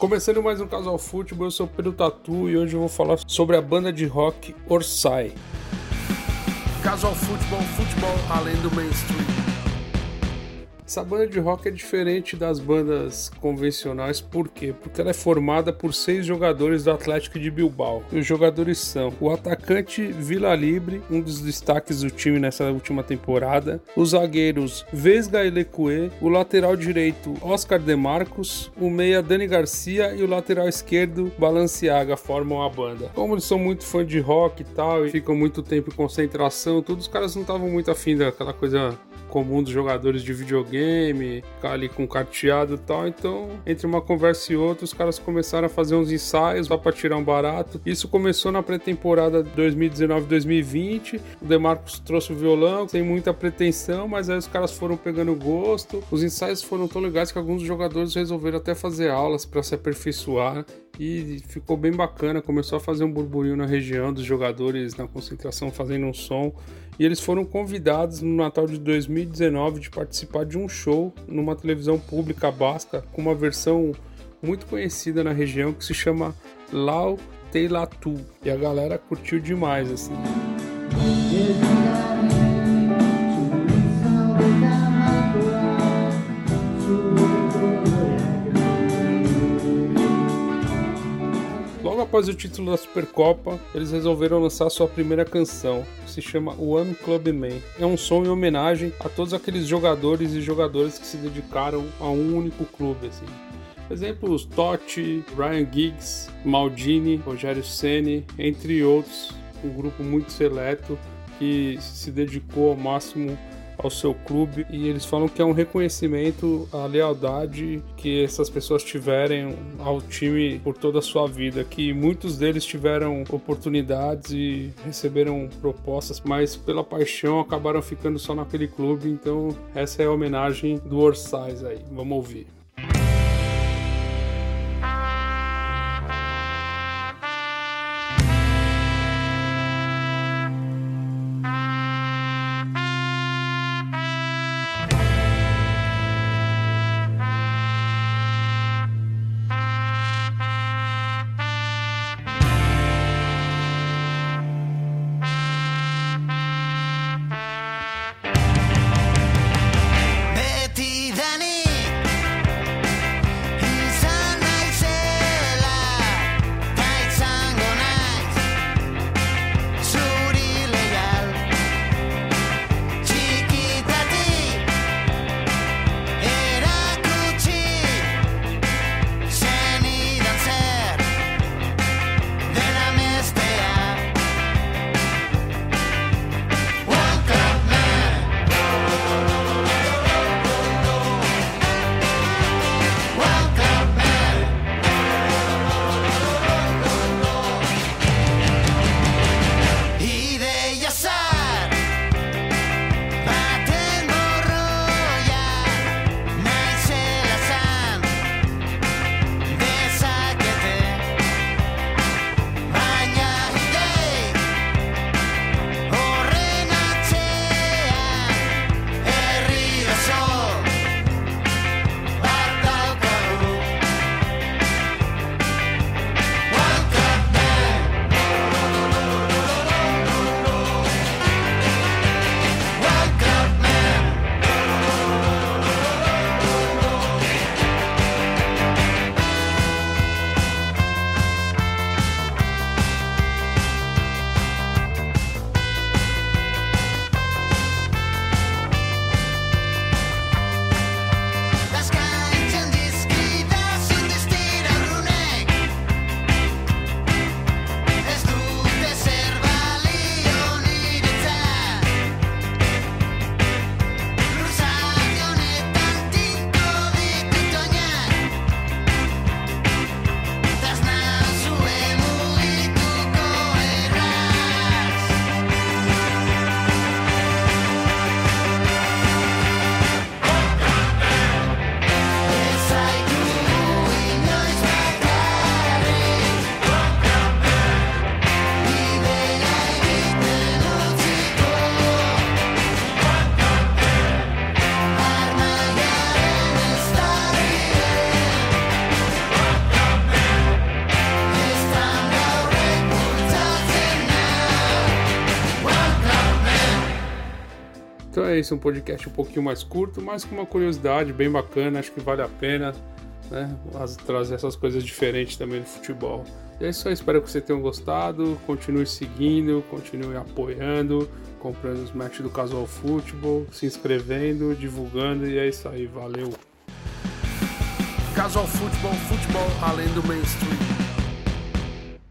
Começando mais um Casal Futebol, eu sou Pedro Tatu e hoje eu vou falar sobre a banda de rock Orsay. Casual Futebol, futebol além do mainstream. Essa banda de rock é diferente das bandas convencionais, por quê? Porque ela é formada por seis jogadores do Atlético de Bilbao. E os jogadores são o atacante Vila Libre, um dos destaques do time nessa última temporada, os zagueiros Vesga e Lecue, o lateral direito Oscar De Marcos, o meia Dani Garcia e o lateral esquerdo Balenciaga formam a banda. Como eles são muito fã de rock e tal, e ficam muito tempo em concentração, todos os caras não estavam muito afim daquela coisa comum dos jogadores de videogame, ficar ali com carteado e tal. Então, entre uma conversa e outra, os caras começaram a fazer uns ensaios só para tirar um barato. Isso começou na pré-temporada 2019-2020. O Demarcos trouxe o violão, sem muita pretensão, mas aí os caras foram pegando gosto. Os ensaios foram tão legais que alguns jogadores resolveram até fazer aulas para se aperfeiçoar e ficou bem bacana. Começou a fazer um burburinho na região dos jogadores na concentração fazendo um som. E eles foram convidados no Natal de 2019 de participar de um show numa televisão pública basca com uma versão muito conhecida na região que se chama Lau Teilatu. E a galera curtiu demais assim. Após o título da Supercopa, eles resolveram lançar sua primeira canção, que se chama One Club Man. É um som em homenagem a todos aqueles jogadores e jogadoras que se dedicaram a um único clube, assim. Exemplos Totti, Ryan Giggs, Maldini, Rogério Ceni, entre outros, um grupo muito seleto que se dedicou ao máximo ao seu clube e eles falam que é um reconhecimento à lealdade que essas pessoas tiverem ao time por toda a sua vida, que muitos deles tiveram oportunidades e receberam propostas, mas pela paixão acabaram ficando só naquele clube, então essa é a homenagem do Orsais aí. Vamos ouvir. Então é isso, um podcast um pouquinho mais curto, mas com uma curiosidade bem bacana, acho que vale a pena né, trazer essas coisas diferentes também no futebol. E é isso aí, espero que vocês tenham gostado, continue seguindo, continue apoiando, comprando os matches do Casual Futebol, se inscrevendo, divulgando e é isso aí, valeu! Casual Futebol, futebol além do mainstream.